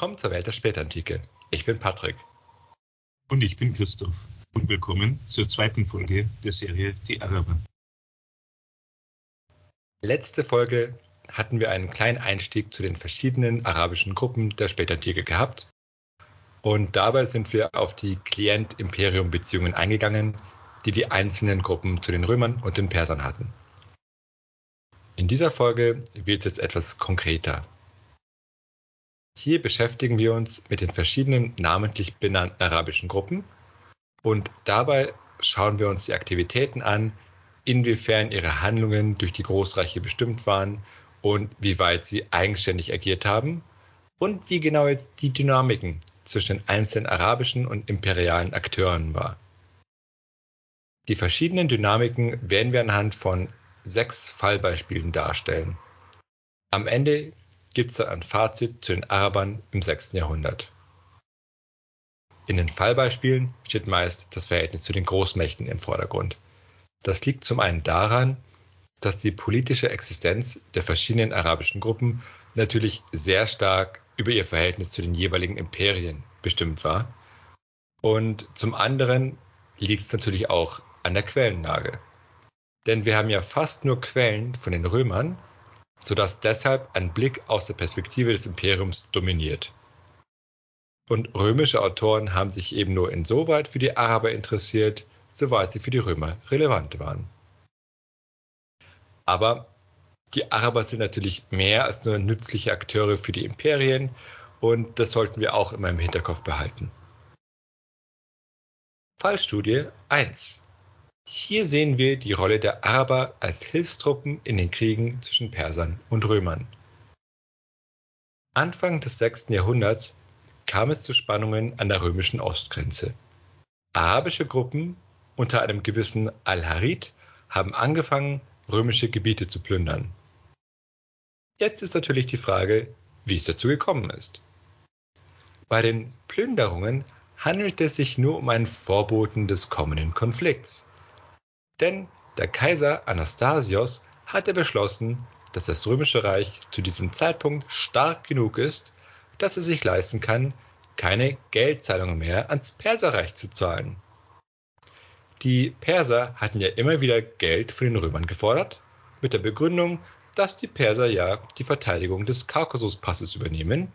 Willkommen zur Welt der Spätantike. Ich bin Patrick. Und ich bin Christoph. Und willkommen zur zweiten Folge der Serie Die Araber. Letzte Folge hatten wir einen kleinen Einstieg zu den verschiedenen arabischen Gruppen der Spätantike gehabt. Und dabei sind wir auf die Klient-Imperium-Beziehungen eingegangen, die die einzelnen Gruppen zu den Römern und den Persern hatten. In dieser Folge wird es jetzt etwas konkreter. Hier beschäftigen wir uns mit den verschiedenen namentlich benannten arabischen Gruppen und dabei schauen wir uns die Aktivitäten an, inwiefern ihre Handlungen durch die Großreiche bestimmt waren und wie weit sie eigenständig agiert haben und wie genau jetzt die Dynamiken zwischen den einzelnen arabischen und imperialen Akteuren war. Die verschiedenen Dynamiken werden wir anhand von sechs Fallbeispielen darstellen. Am Ende gibt es dann ein Fazit zu den Arabern im 6. Jahrhundert. In den Fallbeispielen steht meist das Verhältnis zu den Großmächten im Vordergrund. Das liegt zum einen daran, dass die politische Existenz der verschiedenen arabischen Gruppen natürlich sehr stark über ihr Verhältnis zu den jeweiligen Imperien bestimmt war. Und zum anderen liegt es natürlich auch an der Quellenlage. Denn wir haben ja fast nur Quellen von den Römern sodass deshalb ein Blick aus der Perspektive des Imperiums dominiert. Und römische Autoren haben sich eben nur insoweit für die Araber interessiert, soweit sie für die Römer relevant waren. Aber die Araber sind natürlich mehr als nur nützliche Akteure für die Imperien und das sollten wir auch immer im Hinterkopf behalten. Fallstudie 1 hier sehen wir die Rolle der Araber als Hilfstruppen in den Kriegen zwischen Persern und Römern. Anfang des 6. Jahrhunderts kam es zu Spannungen an der römischen Ostgrenze. Arabische Gruppen unter einem gewissen Al-Harid haben angefangen, römische Gebiete zu plündern. Jetzt ist natürlich die Frage, wie es dazu gekommen ist. Bei den Plünderungen handelt es sich nur um einen Vorboten des kommenden Konflikts. Denn der Kaiser Anastasios hatte beschlossen, dass das Römische Reich zu diesem Zeitpunkt stark genug ist, dass es sich leisten kann, keine Geldzahlungen mehr ans Perserreich zu zahlen. Die Perser hatten ja immer wieder Geld von den Römern gefordert, mit der Begründung, dass die Perser ja die Verteidigung des Kaukasuspasses übernehmen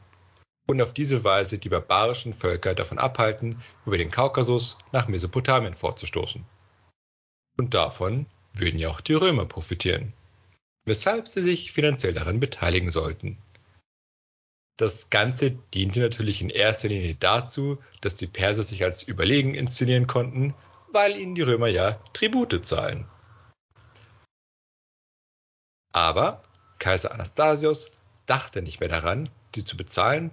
und auf diese Weise die barbarischen Völker davon abhalten, über den Kaukasus nach Mesopotamien vorzustoßen. Und davon würden ja auch die Römer profitieren, weshalb sie sich finanziell daran beteiligen sollten. Das Ganze diente natürlich in erster Linie dazu, dass die Perser sich als überlegen inszenieren konnten, weil ihnen die Römer ja Tribute zahlen. Aber Kaiser Anastasios dachte nicht mehr daran, die zu bezahlen,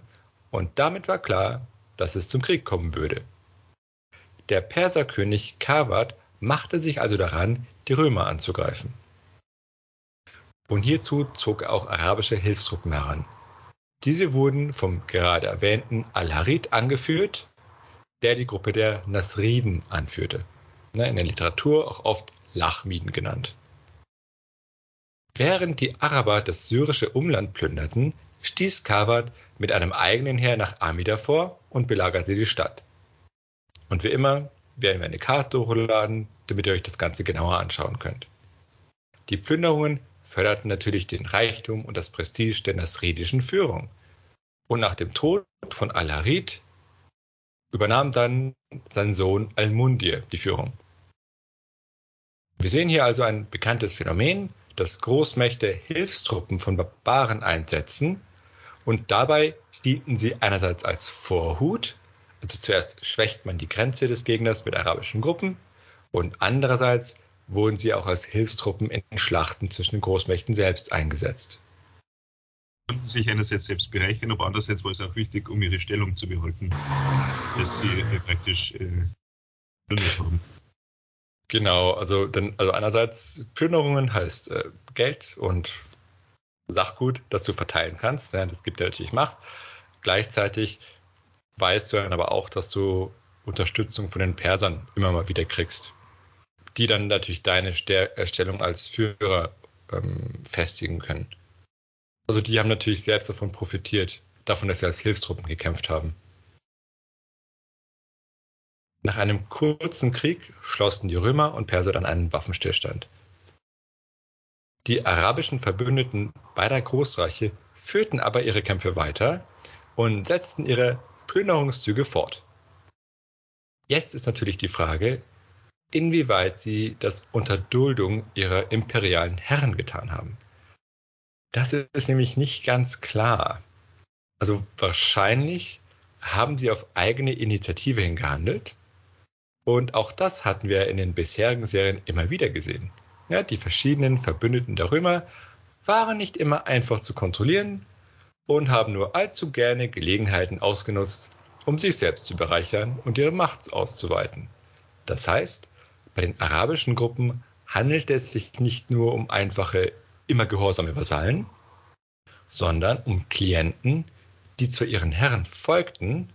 und damit war klar, dass es zum Krieg kommen würde. Der Perserkönig Kawad machte sich also daran, die Römer anzugreifen. Und hierzu zog er auch arabische Hilfstruppen heran. Diese wurden vom gerade erwähnten Al-Harid angeführt, der die Gruppe der Nasriden anführte, ne, in der Literatur auch oft Lachmiden genannt. Während die Araber das syrische Umland plünderten, stieß Kawad mit einem eigenen Heer nach Amida vor und belagerte die Stadt. Und wie immer werden wir eine Karte hochladen, damit ihr euch das Ganze genauer anschauen könnt. Die Plünderungen förderten natürlich den Reichtum und das Prestige der nasridischen Führung. Und nach dem Tod von Al-Harid übernahm dann sein Sohn Al-Mundir die Führung. Wir sehen hier also ein bekanntes Phänomen, dass Großmächte Hilfstruppen von Barbaren einsetzen und dabei dienten sie einerseits als Vorhut also zuerst schwächt man die Grenze des Gegners mit arabischen Gruppen und andererseits wurden sie auch als Hilfstruppen in Schlachten zwischen den Großmächten selbst eingesetzt. Konnten sich einerseits selbst bereichern, aber andererseits war es auch wichtig, um ihre Stellung zu behalten, dass sie äh, praktisch äh, haben. Genau, also, dann, also einerseits Plünderungen heißt äh, Geld und Sachgut, das du verteilen kannst. Ja, das gibt ja natürlich Macht. Gleichzeitig weißt du dann aber auch, dass du Unterstützung von den Persern immer mal wieder kriegst, die dann natürlich deine Stellung als Führer ähm, festigen können. Also die haben natürlich selbst davon profitiert, davon, dass sie als Hilfstruppen gekämpft haben. Nach einem kurzen Krieg schlossen die Römer und Perser dann einen Waffenstillstand. Die arabischen Verbündeten beider Großreiche führten aber ihre Kämpfe weiter und setzten ihre Plünderungszüge fort. Jetzt ist natürlich die Frage, inwieweit sie das unter Duldung ihrer imperialen Herren getan haben. Das ist nämlich nicht ganz klar. Also wahrscheinlich haben sie auf eigene Initiative hingehandelt, und auch das hatten wir in den bisherigen Serien immer wieder gesehen. Ja, die verschiedenen Verbündeten der Römer waren nicht immer einfach zu kontrollieren und haben nur allzu gerne Gelegenheiten ausgenutzt, um sich selbst zu bereichern und ihre Macht auszuweiten. Das heißt, bei den arabischen Gruppen handelt es sich nicht nur um einfache, immer gehorsame Vasallen, sondern um Klienten, die zwar ihren Herren folgten,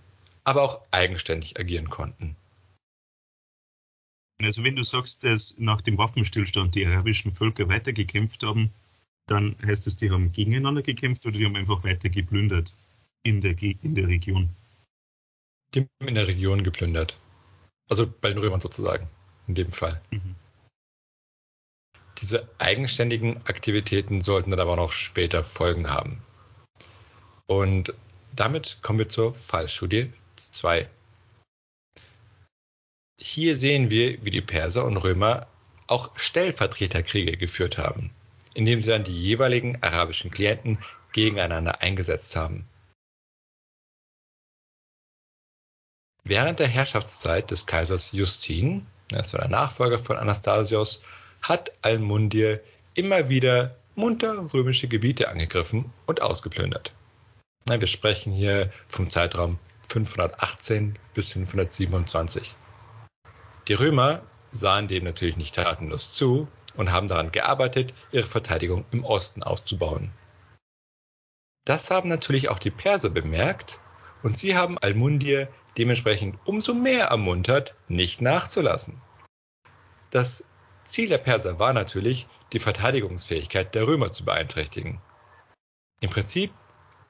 aber auch eigenständig agieren konnten. Also wenn du sagst, dass nach dem Waffenstillstand die arabischen Völker weitergekämpft haben, dann heißt es, die haben gegeneinander gekämpft oder die haben einfach weiter geplündert in der, in der Region? Die haben in der Region geplündert. Also bei den Römern sozusagen, in dem Fall. Mhm. Diese eigenständigen Aktivitäten sollten dann aber noch später Folgen haben. Und damit kommen wir zur Fallstudie 2. Hier sehen wir, wie die Perser und Römer auch Stellvertreterkriege geführt haben, indem sie dann die jeweiligen arabischen Klienten gegeneinander eingesetzt haben. Während der Herrschaftszeit des Kaisers Justin, also der Nachfolger von Anastasios, hat Almundir immer wieder munter römische Gebiete angegriffen und ausgeplündert. Wir sprechen hier vom Zeitraum 518 bis 527. Die Römer sahen dem natürlich nicht tatenlos zu und haben daran gearbeitet, ihre Verteidigung im Osten auszubauen. Das haben natürlich auch die Perser bemerkt und sie haben Almundir dementsprechend umso mehr ermuntert, nicht nachzulassen. Das Ziel der Perser war natürlich, die Verteidigungsfähigkeit der Römer zu beeinträchtigen. Im Prinzip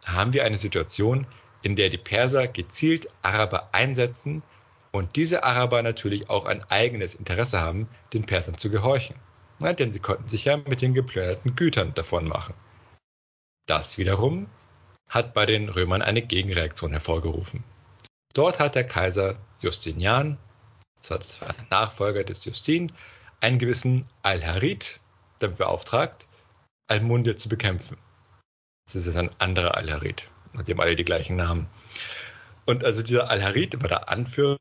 haben wir eine Situation, in der die Perser gezielt Araber einsetzen, und diese Araber natürlich auch ein eigenes Interesse haben, den Persern zu gehorchen. Ja, denn sie konnten sich ja mit den geplünderten Gütern davon machen. Das wiederum hat bei den Römern eine Gegenreaktion hervorgerufen. Dort hat der Kaiser Justinian, das war ein Nachfolger des Justin, einen gewissen Al-Harid damit beauftragt, Al-Mundir zu bekämpfen. Das ist ein anderer Al-Harid. Sie haben alle die gleichen Namen. Und also dieser Al-Harid war der Anführer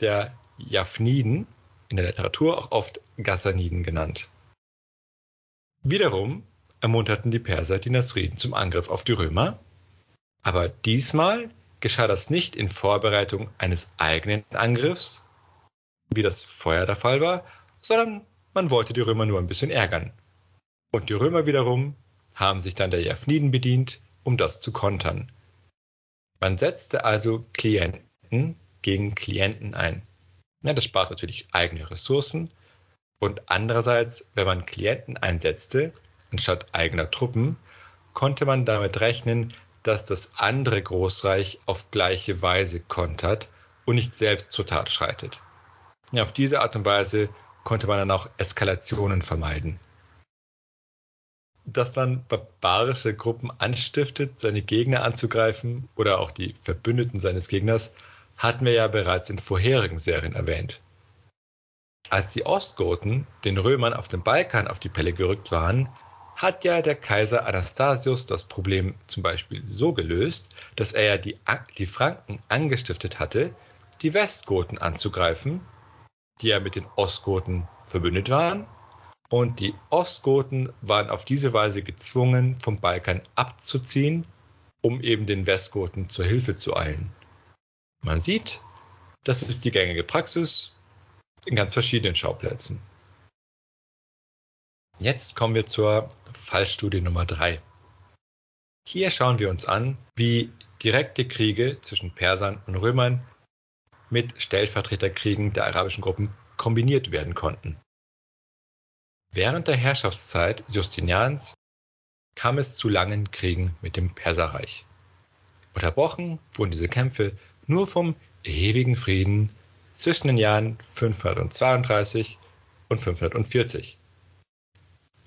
der Jafniden, in der Literatur auch oft Ghassaniden genannt. Wiederum ermunterten die Perser die Nasriden zum Angriff auf die Römer, aber diesmal geschah das nicht in Vorbereitung eines eigenen Angriffs, wie das vorher der Fall war, sondern man wollte die Römer nur ein bisschen ärgern. Und die Römer wiederum haben sich dann der Jafniden bedient, um das zu kontern. Man setzte also Klienten gegen Klienten ein. Ja, das spart natürlich eigene Ressourcen. Und andererseits, wenn man Klienten einsetzte, anstatt eigener Truppen, konnte man damit rechnen, dass das andere Großreich auf gleiche Weise kontert und nicht selbst zur Tat schreitet. Ja, auf diese Art und Weise konnte man dann auch Eskalationen vermeiden dass man barbarische Gruppen anstiftet, seine Gegner anzugreifen oder auch die Verbündeten seines Gegners, hatten wir ja bereits in vorherigen Serien erwähnt. Als die Ostgoten den Römern auf dem Balkan auf die Pelle gerückt waren, hat ja der Kaiser Anastasius das Problem zum Beispiel so gelöst, dass er ja die, die Franken angestiftet hatte, die Westgoten anzugreifen, die ja mit den Ostgoten verbündet waren und die Ostgoten waren auf diese Weise gezwungen, vom Balkan abzuziehen, um eben den Westgoten zur Hilfe zu eilen. Man sieht, das ist die gängige Praxis in ganz verschiedenen Schauplätzen. Jetzt kommen wir zur Fallstudie Nummer 3. Hier schauen wir uns an, wie direkte Kriege zwischen Persern und Römern mit Stellvertreterkriegen der arabischen Gruppen kombiniert werden konnten. Während der Herrschaftszeit Justinians kam es zu langen Kriegen mit dem Perserreich. Unterbrochen wurden diese Kämpfe nur vom ewigen Frieden zwischen den Jahren 532 und 540.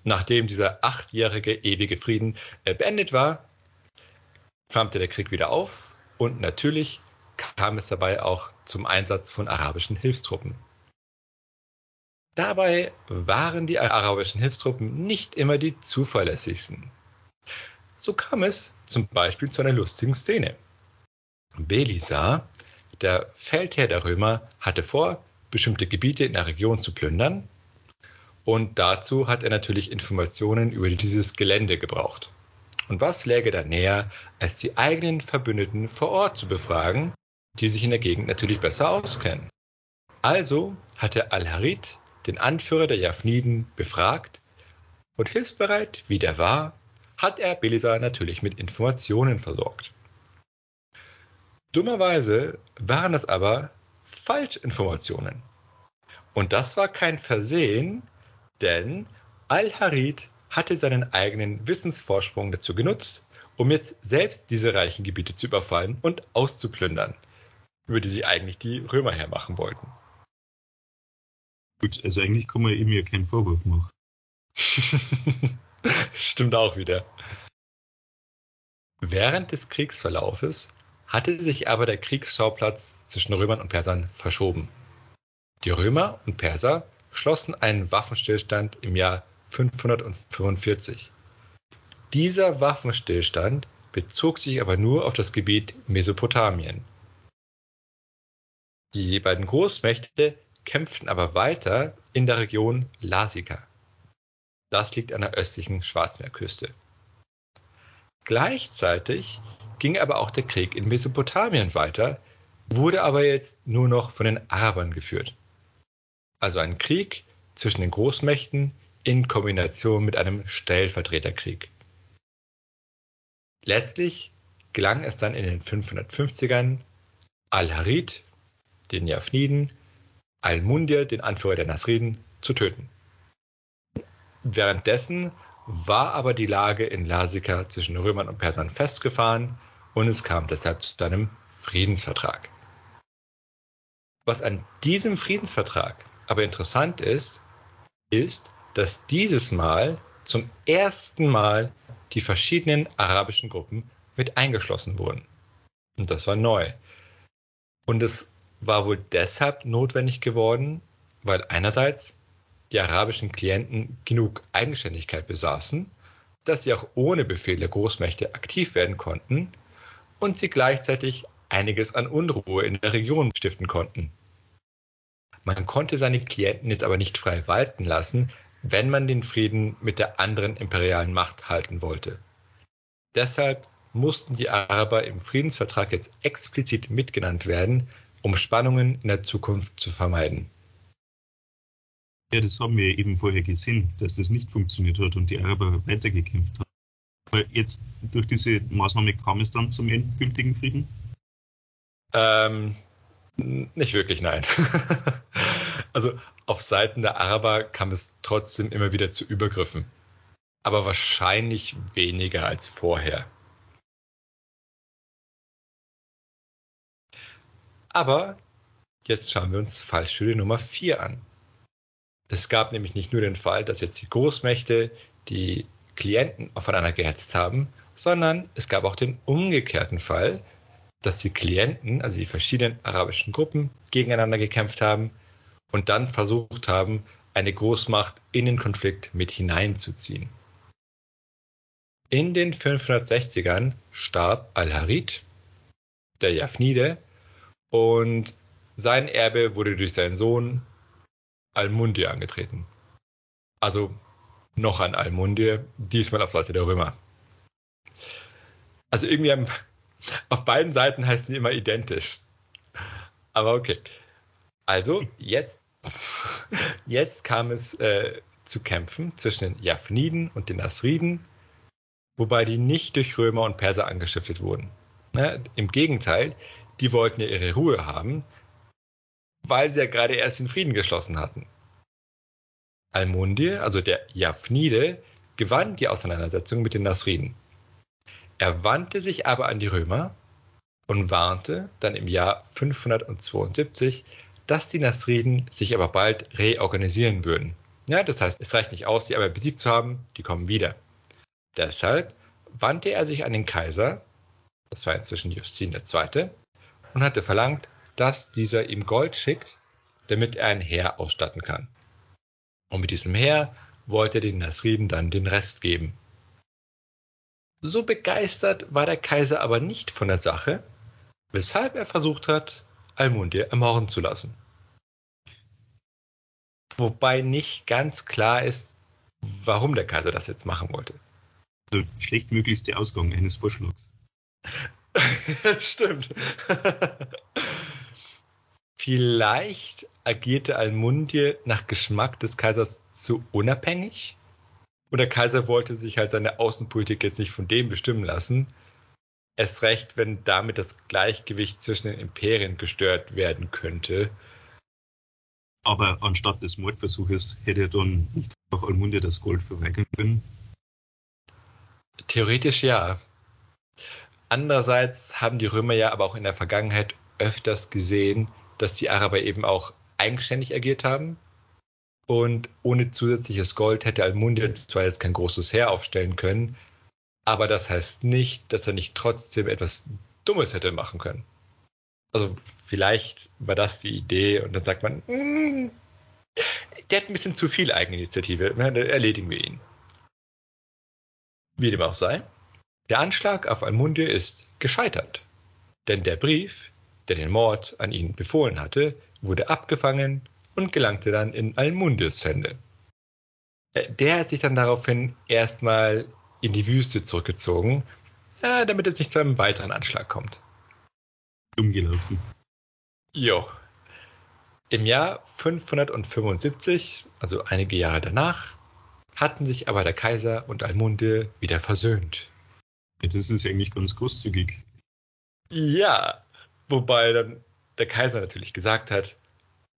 Nachdem dieser achtjährige ewige Frieden äh, beendet war, flammte der Krieg wieder auf und natürlich kam es dabei auch zum Einsatz von arabischen Hilfstruppen. Dabei waren die arabischen Hilfstruppen nicht immer die zuverlässigsten. So kam es zum Beispiel zu einer lustigen Szene. Belisar, der Feldherr der Römer, hatte vor, bestimmte Gebiete in der Region zu plündern und dazu hat er natürlich Informationen über dieses Gelände gebraucht. Und was läge da näher, als die eigenen Verbündeten vor Ort zu befragen, die sich in der Gegend natürlich besser auskennen. Also hatte Al-Harid den Anführer der Japhniden befragt und hilfsbereit wie der war, hat er Belisar natürlich mit Informationen versorgt. Dummerweise waren das aber Falschinformationen. Und das war kein Versehen, denn Al-Harid hatte seinen eigenen Wissensvorsprung dazu genutzt, um jetzt selbst diese reichen Gebiete zu überfallen und auszuplündern, über die sich eigentlich die Römer hermachen wollten. Gut, also eigentlich kann man ihm ja keinen Vorwurf machen. Stimmt auch wieder. Während des Kriegsverlaufes hatte sich aber der Kriegsschauplatz zwischen Römern und Persern verschoben. Die Römer und Perser schlossen einen Waffenstillstand im Jahr 545. Dieser Waffenstillstand bezog sich aber nur auf das Gebiet Mesopotamien. Die beiden Großmächte kämpften aber weiter in der Region Lazica. Das liegt an der östlichen Schwarzmeerküste. Gleichzeitig ging aber auch der Krieg in Mesopotamien weiter, wurde aber jetzt nur noch von den Arabern geführt. Also ein Krieg zwischen den Großmächten in Kombination mit einem Stellvertreterkrieg. Letztlich gelang es dann in den 550ern Al-Harid, den Japhniden, Al-Mundir, den Anführer der Nasriden, zu töten. Währenddessen war aber die Lage in Lazica zwischen Römern und Persern festgefahren und es kam deshalb zu einem Friedensvertrag. Was an diesem Friedensvertrag aber interessant ist, ist, dass dieses Mal zum ersten Mal die verschiedenen arabischen Gruppen mit eingeschlossen wurden. Und das war neu. Und es war wohl deshalb notwendig geworden, weil einerseits die arabischen Klienten genug Eigenständigkeit besaßen, dass sie auch ohne Befehl der Großmächte aktiv werden konnten und sie gleichzeitig einiges an Unruhe in der Region stiften konnten. Man konnte seine Klienten jetzt aber nicht frei walten lassen, wenn man den Frieden mit der anderen imperialen Macht halten wollte. Deshalb mussten die Araber im Friedensvertrag jetzt explizit mitgenannt werden, um Spannungen in der Zukunft zu vermeiden. Ja, das haben wir eben vorher gesehen, dass das nicht funktioniert hat und die Araber weitergekämpft haben. Aber jetzt durch diese Maßnahme kam es dann zum endgültigen Frieden? Ähm, nicht wirklich, nein. also auf Seiten der Araber kam es trotzdem immer wieder zu Übergriffen. Aber wahrscheinlich weniger als vorher. Aber jetzt schauen wir uns Fallstudie Nummer 4 an. Es gab nämlich nicht nur den Fall, dass jetzt die Großmächte die Klienten aufeinander gehetzt haben, sondern es gab auch den umgekehrten Fall, dass die Klienten, also die verschiedenen arabischen Gruppen, gegeneinander gekämpft haben und dann versucht haben, eine Großmacht in den Konflikt mit hineinzuziehen. In den 560ern starb Al-Harid, der Japhnide, und sein Erbe wurde durch seinen Sohn Al-Mundir angetreten. Also noch ein Al-Mundir, diesmal auf Seite der Römer. Also irgendwie am, auf beiden Seiten heißen die immer identisch. Aber okay. Also jetzt, jetzt kam es äh, zu Kämpfen zwischen den Japhniden und den Asriden, wobei die nicht durch Römer und Perser angestiftet wurden. Ja, Im Gegenteil, die wollten ja ihre Ruhe haben, weil sie ja gerade erst den Frieden geschlossen hatten. Almundir, also der Japhnide, gewann die Auseinandersetzung mit den Nasriden. Er wandte sich aber an die Römer und warnte dann im Jahr 572, dass die Nasriden sich aber bald reorganisieren würden. Ja, das heißt, es reicht nicht aus, sie aber besiegt zu haben, die kommen wieder. Deshalb wandte er sich an den Kaiser, das war inzwischen Justin II., und hatte verlangt, dass dieser ihm Gold schickt, damit er ein Heer ausstatten kann. Und mit diesem Heer wollte er den Nasriden dann den Rest geben. So begeistert war der Kaiser aber nicht von der Sache, weshalb er versucht hat, Almundir ermorden zu lassen. Wobei nicht ganz klar ist, warum der Kaiser das jetzt machen wollte. Also schlechtmöglichste Ausgang eines Vorschlags. Stimmt. Vielleicht agierte Almundir nach Geschmack des Kaisers zu unabhängig? Und der Kaiser wollte sich halt seine Außenpolitik jetzt nicht von dem bestimmen lassen. Erst recht, wenn damit das Gleichgewicht zwischen den Imperien gestört werden könnte. Aber anstatt des Mordversuches hätte er dann auch Almundia das Gold verweigern können? Theoretisch ja. Andererseits haben die Römer ja aber auch in der Vergangenheit öfters gesehen, dass die Araber eben auch eigenständig agiert haben und ohne zusätzliches Gold hätte Almundia zwar jetzt kein großes Heer aufstellen können, aber das heißt nicht, dass er nicht trotzdem etwas Dummes hätte machen können. Also vielleicht war das die Idee und dann sagt man, mm, der hat ein bisschen zu viel Eigeninitiative, dann erledigen wir ihn. Wie dem auch sei, der Anschlag auf Almundia ist gescheitert, denn der Brief, der den Mord an ihn befohlen hatte, wurde abgefangen und gelangte dann in Almundes Hände. Äh, der hat sich dann daraufhin erstmal in die Wüste zurückgezogen, äh, damit es nicht zu einem weiteren Anschlag kommt. Umgelaufen. Jo. Im Jahr 575, also einige Jahre danach, hatten sich aber der Kaiser und Almunde wieder versöhnt. Ja, das ist eigentlich ganz großzügig. Ja, wobei dann der Kaiser natürlich gesagt hat,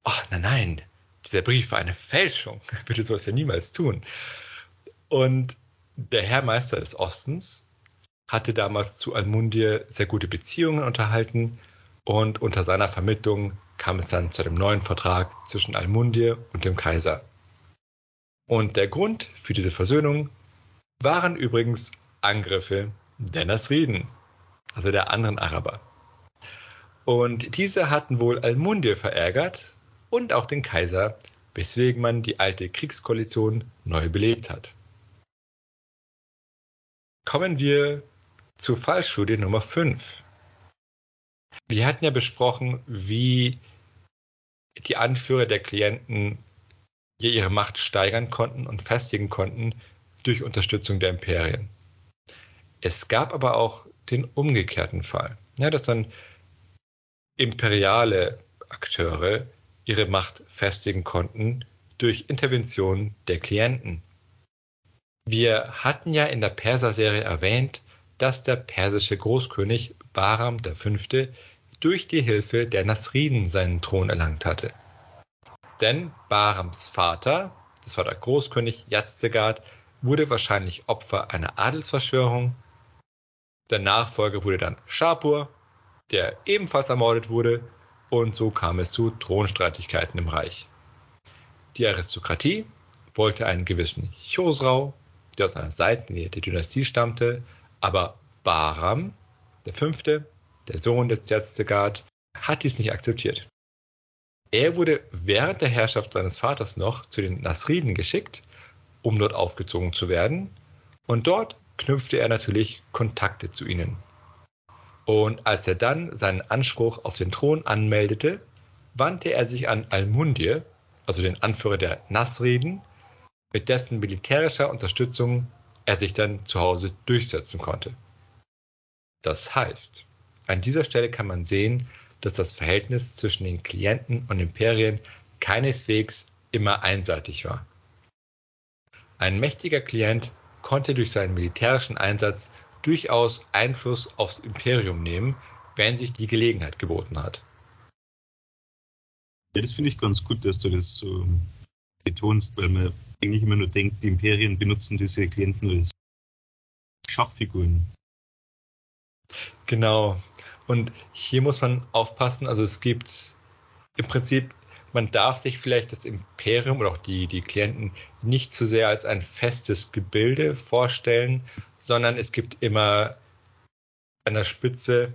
ach nein, nein, dieser Brief war eine Fälschung. Er würde sowas ja niemals tun. Und der Herr Meister des Ostens hatte damals zu Almundir sehr gute Beziehungen unterhalten und unter seiner Vermittlung kam es dann zu einem neuen Vertrag zwischen Almundir und dem Kaiser. Und der Grund für diese Versöhnung waren übrigens Angriffe der Nasriden, also der anderen Araber. Und diese hatten wohl Almundir verärgert und auch den Kaiser, weswegen man die alte Kriegskoalition neu belebt hat. Kommen wir zur Fallstudie Nummer 5. Wir hatten ja besprochen, wie die Anführer der Klienten ihre Macht steigern konnten und festigen konnten durch Unterstützung der Imperien. Es gab aber auch den umgekehrten Fall, ja, dass dann imperiale Akteure ihre Macht festigen konnten durch Intervention der Klienten. Wir hatten ja in der Perser-Serie erwähnt, dass der persische Großkönig Bahram V. durch die Hilfe der Nasriden seinen Thron erlangt hatte. Denn Bahrams Vater, das war der Großkönig Yazdegerd, wurde wahrscheinlich Opfer einer Adelsverschwörung. Der Nachfolger wurde dann Schapur, der ebenfalls ermordet wurde und so kam es zu Thronstreitigkeiten im Reich. Die Aristokratie wollte einen gewissen Chosrau, der aus einer Seitenlinie der Dynastie stammte, aber Bahram, der Fünfte, der Sohn des Yazdegerd, hat dies nicht akzeptiert. Er wurde während der Herrschaft seines Vaters noch zu den Nasriden geschickt, um dort aufgezogen zu werden, und dort knüpfte er natürlich Kontakte zu ihnen. Und als er dann seinen Anspruch auf den Thron anmeldete, wandte er sich an Almundir, also den Anführer der Nasriden, mit dessen militärischer Unterstützung er sich dann zu Hause durchsetzen konnte. Das heißt, an dieser Stelle kann man sehen, dass das Verhältnis zwischen den Klienten und Imperien keineswegs immer einseitig war. Ein mächtiger Klient konnte durch seinen militärischen Einsatz durchaus Einfluss aufs Imperium nehmen, wenn sich die Gelegenheit geboten hat. Ja, das finde ich ganz gut, dass du das so betonst, weil man eigentlich immer nur denkt, die Imperien benutzen diese Klienten als Schachfiguren. Genau. Und hier muss man aufpassen, also es gibt im Prinzip, man darf sich vielleicht das Imperium oder auch die, die Klienten nicht zu sehr als ein festes Gebilde vorstellen, sondern es gibt immer an der Spitze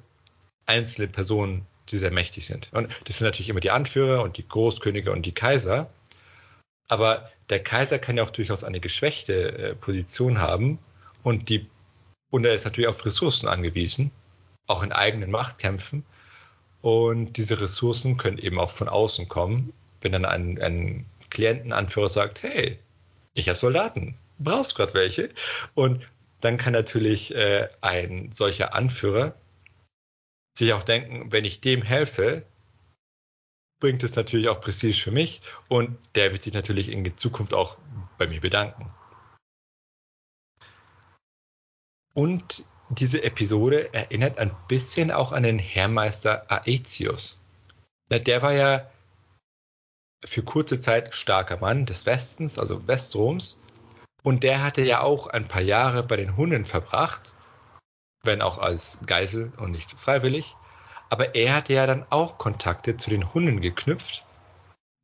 einzelne Personen, die sehr mächtig sind. Und das sind natürlich immer die Anführer und die Großkönige und die Kaiser. Aber der Kaiser kann ja auch durchaus eine geschwächte äh, Position haben und die und er ist natürlich auf Ressourcen angewiesen, auch in eigenen Machtkämpfen. Und diese Ressourcen können eben auch von außen kommen, wenn dann ein, ein Klientenanführer sagt, hey, ich habe Soldaten, brauchst gerade welche? Und dann kann natürlich äh, ein solcher Anführer sich auch denken, wenn ich dem helfe, bringt es natürlich auch Prestige für mich und der wird sich natürlich in Zukunft auch bei mir bedanken. Und diese Episode erinnert ein bisschen auch an den Herrmeister Aetius. Der war ja für kurze Zeit starker Mann des Westens, also Westroms. Und der hatte ja auch ein paar Jahre bei den Hunden verbracht, wenn auch als Geisel und nicht freiwillig. Aber er hatte ja dann auch Kontakte zu den Hunden geknüpft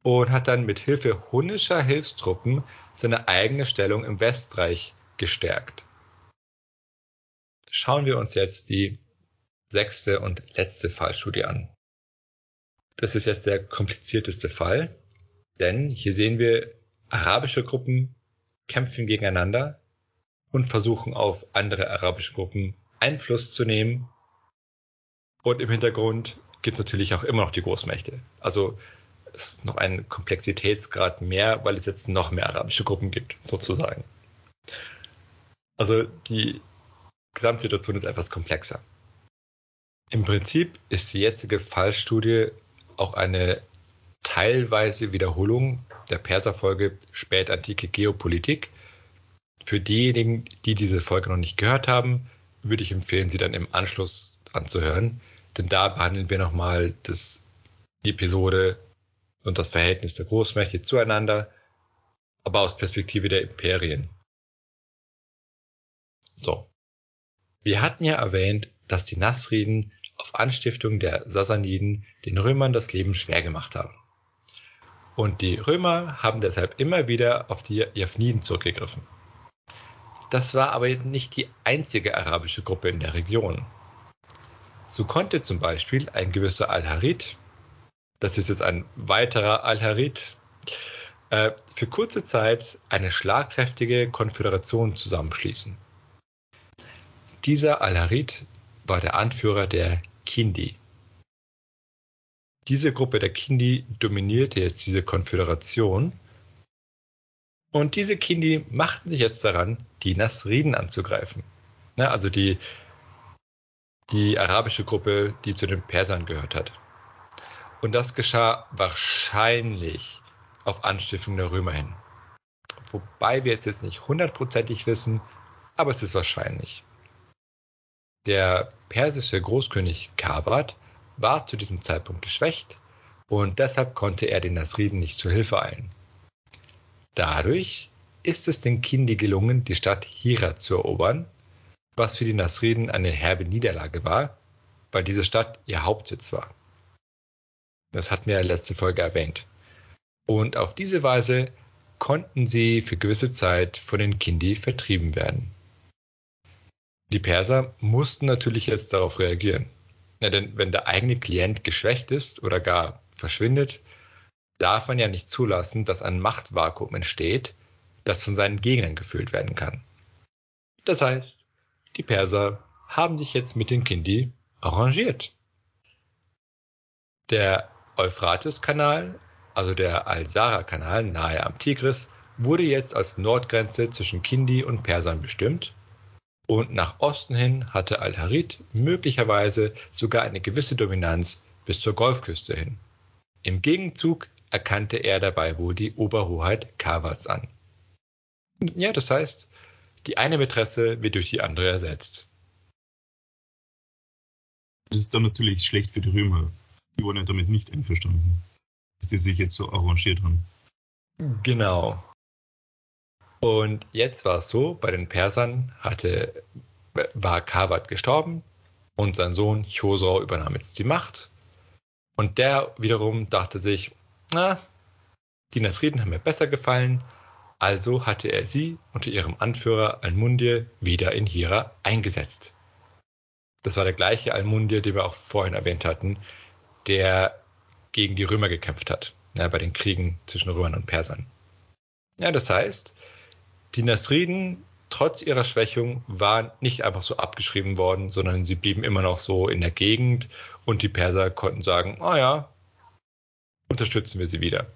und hat dann mit Hilfe hunnischer Hilfstruppen seine eigene Stellung im Westreich gestärkt schauen wir uns jetzt die sechste und letzte Fallstudie an. Das ist jetzt der komplizierteste Fall, denn hier sehen wir, arabische Gruppen kämpfen gegeneinander und versuchen auf andere arabische Gruppen Einfluss zu nehmen. Und im Hintergrund gibt es natürlich auch immer noch die Großmächte. Also es ist noch ein Komplexitätsgrad mehr, weil es jetzt noch mehr arabische Gruppen gibt, sozusagen. Also die Gesamtsituation ist etwas komplexer. Im Prinzip ist die jetzige Fallstudie auch eine teilweise Wiederholung der Perserfolge Spätantike Geopolitik. Für diejenigen, die diese Folge noch nicht gehört haben, würde ich empfehlen, sie dann im Anschluss anzuhören, denn da behandeln wir nochmal das, Episode und das Verhältnis der Großmächte zueinander, aber aus Perspektive der Imperien. So, wir hatten ja erwähnt, dass die Nasriden auf Anstiftung der Sassaniden den Römern das Leben schwer gemacht haben. Und die Römer haben deshalb immer wieder auf die Javniden zurückgegriffen. Das war aber nicht die einzige arabische Gruppe in der Region. So konnte zum Beispiel ein gewisser Al-Harid, das ist jetzt ein weiterer Al-Harid, äh, für kurze Zeit eine schlagkräftige Konföderation zusammenschließen. Dieser Alharid war der Anführer der Kindi. Diese Gruppe der Kindi dominierte jetzt diese Konföderation und diese Kindi machten sich jetzt daran, die Nasriden anzugreifen. Ja, also die, die arabische Gruppe, die zu den Persern gehört hat. Und das geschah wahrscheinlich auf Anstiftung der Römer hin. Wobei wir jetzt nicht hundertprozentig wissen, aber es ist wahrscheinlich. Der persische Großkönig Kabad war zu diesem Zeitpunkt geschwächt und deshalb konnte er den Nasriden nicht zur Hilfe eilen. Dadurch ist es den Kindi gelungen, die Stadt Hira zu erobern, was für die Nasriden eine herbe Niederlage war, weil diese Stadt ihr Hauptsitz war. Das hatten wir in der letzten Folge erwähnt. Und auf diese Weise konnten sie für gewisse Zeit von den Kindi vertrieben werden. Die Perser mussten natürlich jetzt darauf reagieren. Ja, denn wenn der eigene Klient geschwächt ist oder gar verschwindet, darf man ja nicht zulassen, dass ein Machtvakuum entsteht, das von seinen Gegnern gefüllt werden kann. Das heißt, die Perser haben sich jetzt mit den Kindi arrangiert. Der Euphrates-Kanal, also der Al-Sara-Kanal nahe am Tigris, wurde jetzt als Nordgrenze zwischen Kindi und Persern bestimmt und nach Osten hin hatte Al-Harid möglicherweise sogar eine gewisse Dominanz bis zur Golfküste hin. Im Gegenzug erkannte er dabei wohl die Oberhoheit Kawads an. Ja, das heißt, die eine Mätresse wird durch die andere ersetzt. Das ist dann natürlich schlecht für die Römer. Die wurden ja damit nicht einverstanden, dass die sich jetzt so arrangiert haben. Genau. Und jetzt war es so, bei den Persern hatte, war Kawad gestorben und sein Sohn Chosro übernahm jetzt die Macht. Und der wiederum dachte sich, na, die Nasriden haben mir besser gefallen, also hatte er sie unter ihrem Anführer Almundir wieder in Hira eingesetzt. Das war der gleiche Almundir, den wir auch vorhin erwähnt hatten, der gegen die Römer gekämpft hat, ja, bei den Kriegen zwischen Römern und Persern. Ja, das heißt, die Nasriden, trotz ihrer Schwächung, waren nicht einfach so abgeschrieben worden, sondern sie blieben immer noch so in der Gegend und die Perser konnten sagen, oh ja, unterstützen wir sie wieder.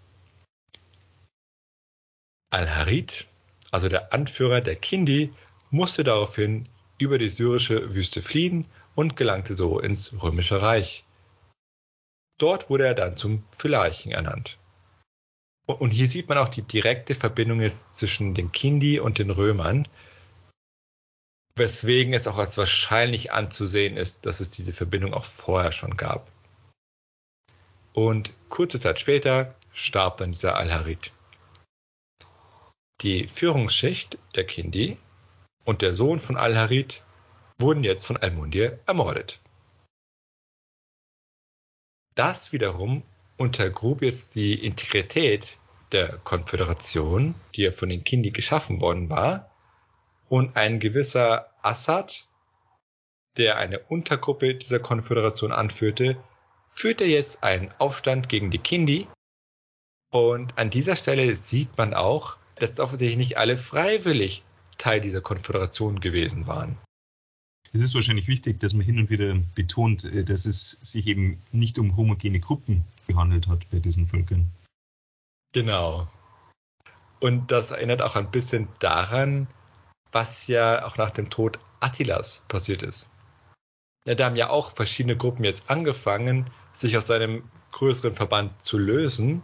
Al-Harid, also der Anführer der Kindi, musste daraufhin über die syrische Wüste fliehen und gelangte so ins Römische Reich. Dort wurde er dann zum Phyllarchen ernannt. Und hier sieht man auch die direkte Verbindung jetzt zwischen den Kindi und den Römern, weswegen es auch als wahrscheinlich anzusehen ist, dass es diese Verbindung auch vorher schon gab. Und kurze Zeit später starb dann dieser Al-Harid. Die Führungsschicht der Kindi und der Sohn von Al-Harid wurden jetzt von Al-Mundir ermordet. Das wiederum untergrub jetzt die Integrität der Konföderation, die ja von den Kindi geschaffen worden war, und ein gewisser Assad, der eine Untergruppe dieser Konföderation anführte, führte jetzt einen Aufstand gegen die Kindi. Und an dieser Stelle sieht man auch, dass offensichtlich nicht alle freiwillig Teil dieser Konföderation gewesen waren. Es ist wahrscheinlich wichtig, dass man hin und wieder betont, äh, dass es sich eben nicht um homogene Gruppen gehandelt hat bei diesen Völkern. Genau. Und das erinnert auch ein bisschen daran, was ja auch nach dem Tod Attilas passiert ist. Ja, da haben ja auch verschiedene Gruppen jetzt angefangen, sich aus seinem größeren Verband zu lösen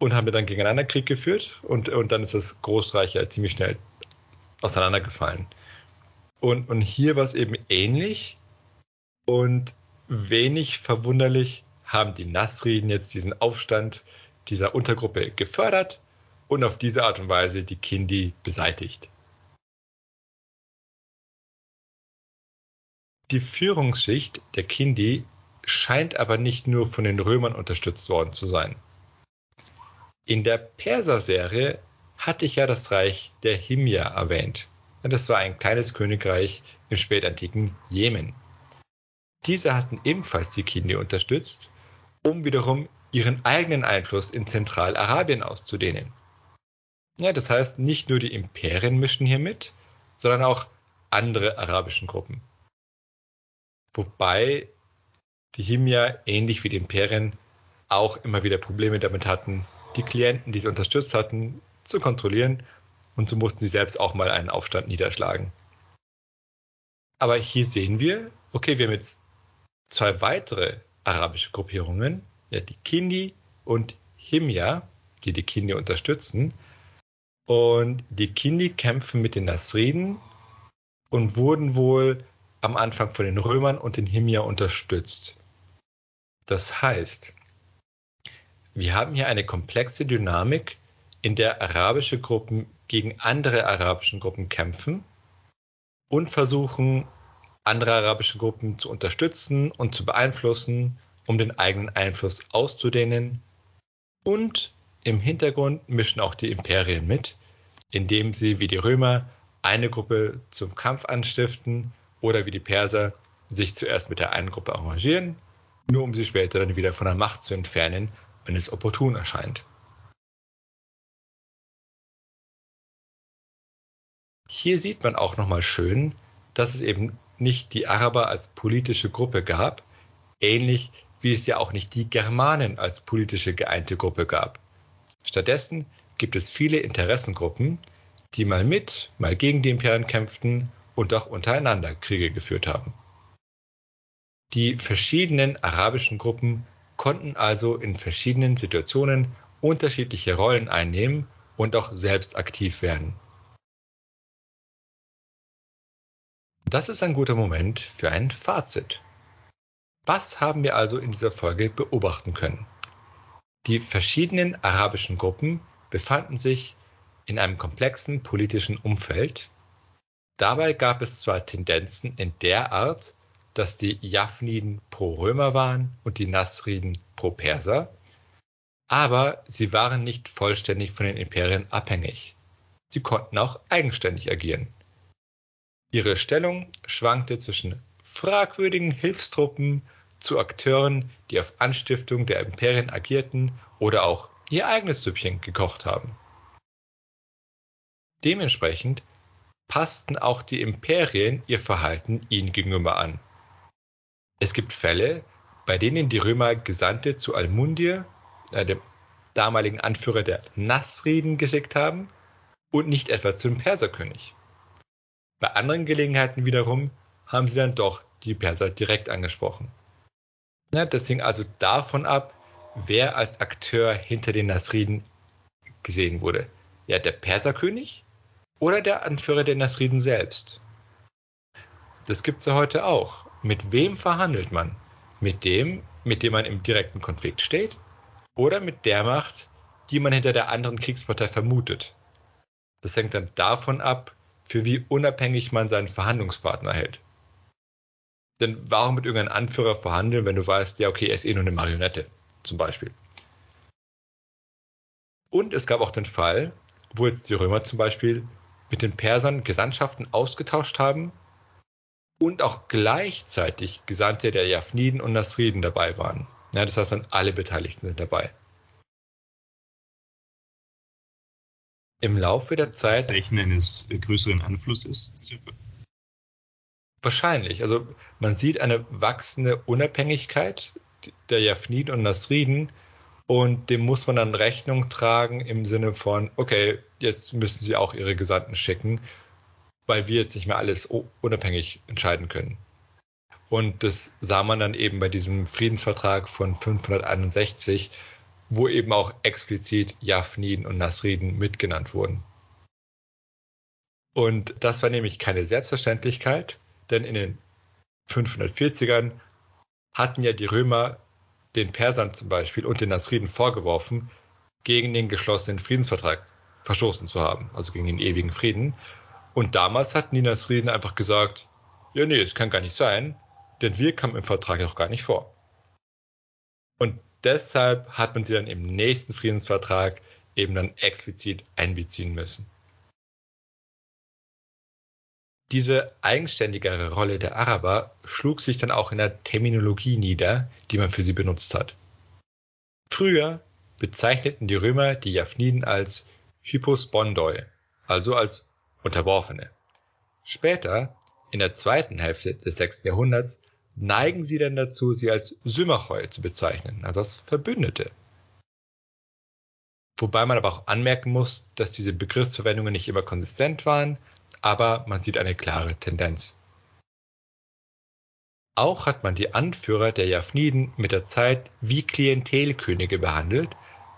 und haben dann gegeneinander Krieg geführt und, und dann ist das Großreich ja ziemlich schnell auseinandergefallen. Und, und hier war es eben ähnlich und wenig verwunderlich haben die Nasriden jetzt diesen Aufstand dieser Untergruppe gefördert und auf diese Art und Weise die Kindi beseitigt. Die Führungsschicht der Kindi scheint aber nicht nur von den Römern unterstützt worden zu sein. In der Perser-Serie hatte ich ja das Reich der Himyar erwähnt. Das war ein kleines Königreich im spätantiken Jemen. Diese hatten ebenfalls die Kindi unterstützt, um wiederum ihren eigenen Einfluss in Zentralarabien auszudehnen. Ja, das heißt, nicht nur die Imperien mischen hier mit, sondern auch andere arabischen Gruppen. Wobei die Himyar ähnlich wie die Imperien auch immer wieder Probleme damit hatten, die Klienten, die sie unterstützt hatten, zu kontrollieren und so mussten sie selbst auch mal einen Aufstand niederschlagen. Aber hier sehen wir, okay, wir haben jetzt zwei weitere arabische Gruppierungen, ja, die Kindi und Himya, die die Kindi unterstützen. Und die Kindi kämpfen mit den Nasriden und wurden wohl am Anfang von den Römern und den Himya unterstützt. Das heißt, wir haben hier eine komplexe Dynamik, in der arabische Gruppen gegen andere arabische Gruppen kämpfen und versuchen, andere arabische Gruppen zu unterstützen und zu beeinflussen, um den eigenen Einfluss auszudehnen. Und im Hintergrund mischen auch die Imperien mit, indem sie wie die Römer eine Gruppe zum Kampf anstiften oder wie die Perser sich zuerst mit der einen Gruppe arrangieren, nur um sie später dann wieder von der Macht zu entfernen wenn es opportun erscheint. Hier sieht man auch nochmal schön, dass es eben nicht die Araber als politische Gruppe gab, ähnlich wie es ja auch nicht die Germanen als politische geeinte Gruppe gab. Stattdessen gibt es viele Interessengruppen, die mal mit, mal gegen die Imperien kämpften und auch untereinander Kriege geführt haben. Die verschiedenen arabischen Gruppen konnten also in verschiedenen Situationen unterschiedliche Rollen einnehmen und auch selbst aktiv werden. Das ist ein guter Moment für ein Fazit. Was haben wir also in dieser Folge beobachten können? Die verschiedenen arabischen Gruppen befanden sich in einem komplexen politischen Umfeld. Dabei gab es zwar Tendenzen in der Art, dass die Japhniden pro Römer waren und die Nasriden pro Perser, aber sie waren nicht vollständig von den Imperien abhängig. Sie konnten auch eigenständig agieren. Ihre Stellung schwankte zwischen fragwürdigen Hilfstruppen zu Akteuren, die auf Anstiftung der Imperien agierten oder auch ihr eigenes Süppchen gekocht haben. Dementsprechend passten auch die Imperien ihr Verhalten ihnen gegenüber an. Es gibt Fälle, bei denen die Römer Gesandte zu Almundir, äh, dem damaligen Anführer der Nasriden, geschickt haben und nicht etwa zum Perserkönig. Bei anderen Gelegenheiten wiederum haben sie dann doch die Perser direkt angesprochen. Ja, das hing also davon ab, wer als Akteur hinter den Nasriden gesehen wurde. Ja, der Perserkönig oder der Anführer der Nasriden selbst. Das gibt es ja heute auch. Mit wem verhandelt man? Mit dem, mit dem man im direkten Konflikt steht? Oder mit der Macht, die man hinter der anderen Kriegspartei vermutet? Das hängt dann davon ab, für wie unabhängig man seinen Verhandlungspartner hält. Denn warum mit irgendeinem Anführer verhandeln, wenn du weißt, ja, okay, er ist eh nur eine Marionette, zum Beispiel. Und es gab auch den Fall, wo jetzt die Römer zum Beispiel mit den Persern Gesandtschaften ausgetauscht haben und auch gleichzeitig Gesandte der Japhniden und Nasriden dabei waren. Ja, das heißt dann alle Beteiligten sind dabei. Im Laufe der Zeit. Zeichen eines größeren Anflusses. Wahrscheinlich. Also man sieht eine wachsende Unabhängigkeit der Japhniden und Nasriden und dem muss man dann Rechnung tragen im Sinne von, okay, jetzt müssen sie auch ihre Gesandten schicken, weil wir jetzt nicht mehr alles unabhängig entscheiden können. Und das sah man dann eben bei diesem Friedensvertrag von 561, wo eben auch explizit Japhniden und Nasriden mitgenannt wurden. Und das war nämlich keine Selbstverständlichkeit, denn in den 540ern hatten ja die Römer den Persern zum Beispiel und den Nasriden vorgeworfen, gegen den geschlossenen Friedensvertrag verstoßen zu haben, also gegen den ewigen Frieden. Und damals hatten die Nasriden einfach gesagt, ja nee, es kann gar nicht sein, denn wir kamen im Vertrag auch gar nicht vor. Und deshalb hat man sie dann im nächsten Friedensvertrag eben dann explizit einbeziehen müssen. Diese eigenständigere Rolle der Araber schlug sich dann auch in der Terminologie nieder, die man für sie benutzt hat. Früher bezeichneten die Römer die Japhniden als Hypospondoi, also als Unterworfene. Später, in der zweiten Hälfte des 6. Jahrhunderts, neigen sie dann dazu, sie als Symmachoi zu bezeichnen, also als Verbündete. Wobei man aber auch anmerken muss, dass diese Begriffsverwendungen nicht immer konsistent waren aber man sieht eine klare Tendenz. Auch hat man die Anführer der Japhniden mit der Zeit wie Klientelkönige behandelt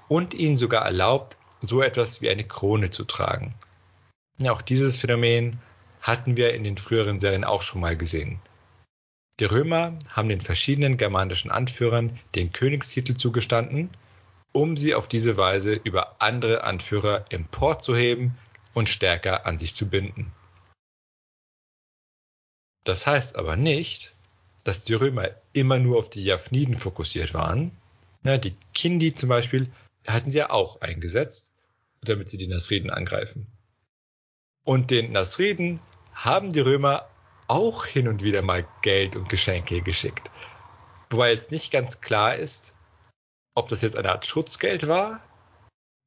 und ihnen sogar erlaubt, so etwas wie eine Krone zu tragen. Auch dieses Phänomen hatten wir in den früheren Serien auch schon mal gesehen. Die Römer haben den verschiedenen germanischen Anführern den Königstitel zugestanden, um sie auf diese Weise über andere Anführer emporzuheben und stärker an sich zu binden. Das heißt aber nicht, dass die Römer immer nur auf die Japhniden fokussiert waren. Ja, die Kindi zum Beispiel hatten sie ja auch eingesetzt, damit sie die Nasriden angreifen. Und den Nasriden haben die Römer auch hin und wieder mal Geld und Geschenke geschickt. Wobei jetzt nicht ganz klar ist, ob das jetzt eine Art Schutzgeld war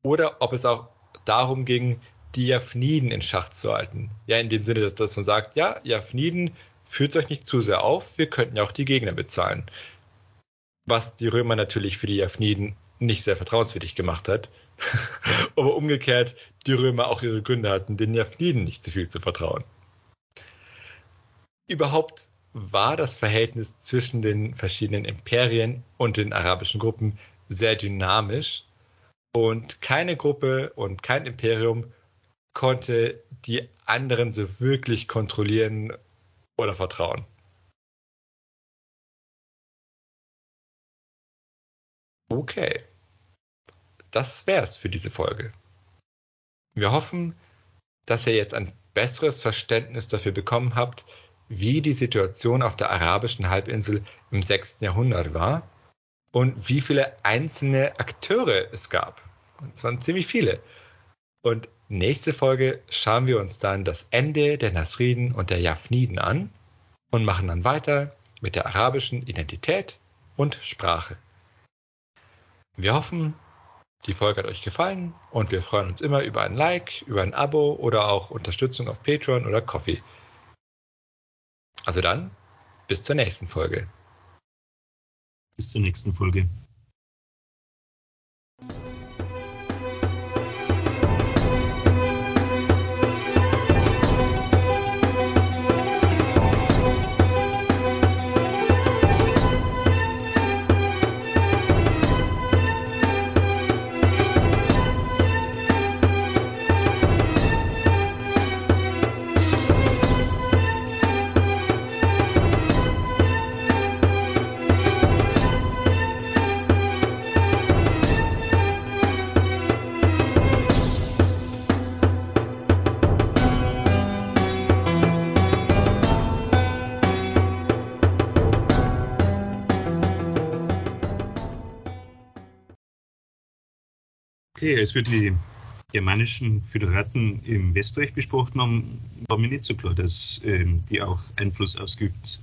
oder ob es auch darum ging, die Japhniden in Schach zu halten. Ja, in dem Sinne, dass man sagt, ja, Japhniden führt euch nicht zu sehr auf, wir könnten ja auch die Gegner bezahlen. Was die Römer natürlich für die Japhniden nicht sehr vertrauenswürdig gemacht hat. Aber umgekehrt die Römer auch ihre Gründe hatten, den Japhniden nicht zu viel zu vertrauen. Überhaupt war das Verhältnis zwischen den verschiedenen Imperien und den arabischen Gruppen sehr dynamisch und keine Gruppe und kein Imperium konnte die anderen so wirklich kontrollieren oder Vertrauen? Okay. Das wär's für diese Folge. Wir hoffen, dass ihr jetzt ein besseres Verständnis dafür bekommen habt, wie die Situation auf der arabischen Halbinsel im 6. Jahrhundert war und wie viele einzelne Akteure es gab. Und waren ziemlich viele. Und nächste Folge schauen wir uns dann das Ende der Nasriden und der Jafniden an und machen dann weiter mit der arabischen Identität und Sprache. Wir hoffen, die Folge hat euch gefallen und wir freuen uns immer über ein Like, über ein Abo oder auch Unterstützung auf Patreon oder Coffee. Also dann, bis zur nächsten Folge. Bis zur nächsten Folge. Okay, als wir die germanischen Föderaten im Westreich besprochen haben, war mir nicht so klar, dass ähm, die auch Einfluss ausgeübt,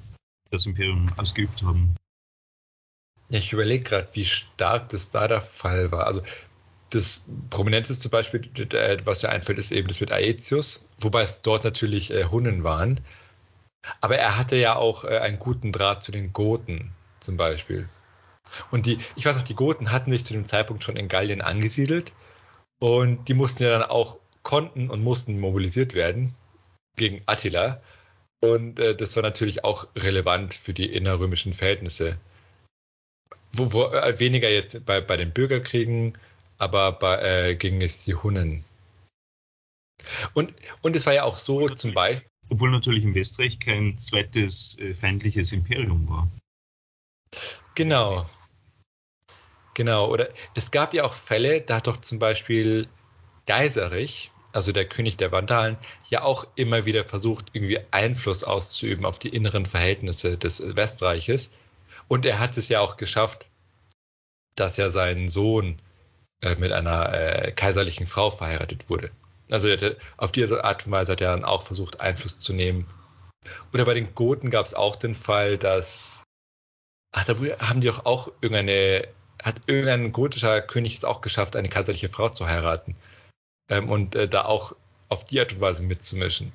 das Imperium ausgeübt haben. Ja, ich überlege gerade, wie stark das da der Fall war. Also das prominenteste Beispiel, was mir einfällt, ist eben das mit Aetius, wobei es dort natürlich äh, Hunnen waren. Aber er hatte ja auch äh, einen guten Draht zu den Goten zum Beispiel. Und die, ich weiß noch, die Goten hatten sich zu dem Zeitpunkt schon in Gallien angesiedelt und die mussten ja dann auch, konnten und mussten mobilisiert werden gegen Attila. Und äh, das war natürlich auch relevant für die innerrömischen Verhältnisse. Wo, wo äh, weniger jetzt bei, bei den Bürgerkriegen, aber bei, äh, gegen es die Hunnen. Und, und es war ja auch so obwohl zum Beispiel. Obwohl natürlich im Westreich kein zweites äh, feindliches Imperium war. Genau. Genau. Oder es gab ja auch Fälle, da hat doch zum Beispiel Geiserich, also der König der Vandalen, ja auch immer wieder versucht, irgendwie Einfluss auszuüben auf die inneren Verhältnisse des Westreiches. Und er hat es ja auch geschafft, dass ja sein Sohn äh, mit einer äh, kaiserlichen Frau verheiratet wurde. Also hatte, auf diese Art und Weise hat er dann auch versucht, Einfluss zu nehmen. Oder bei den Goten gab es auch den Fall, dass Ach, da haben die doch auch irgendeine, hat irgendein gotischer König es auch geschafft, eine kaiserliche Frau zu heiraten. Ähm, und äh, da auch auf die Art und Weise mitzumischen.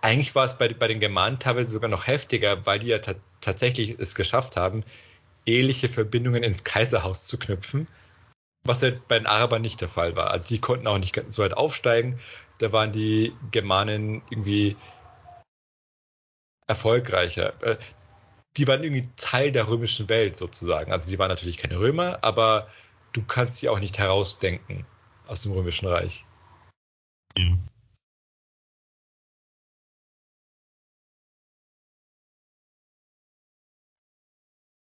Eigentlich war es bei, bei den Germanen teilweise sogar noch heftiger, weil die ja tatsächlich es geschafft haben, ähnliche Verbindungen ins Kaiserhaus zu knüpfen, was ja bei den Arabern nicht der Fall war. Also die konnten auch nicht so weit aufsteigen. Da waren die Germanen irgendwie erfolgreicher. Die waren irgendwie Teil der römischen Welt sozusagen. Also die waren natürlich keine Römer, aber du kannst sie auch nicht herausdenken aus dem römischen Reich.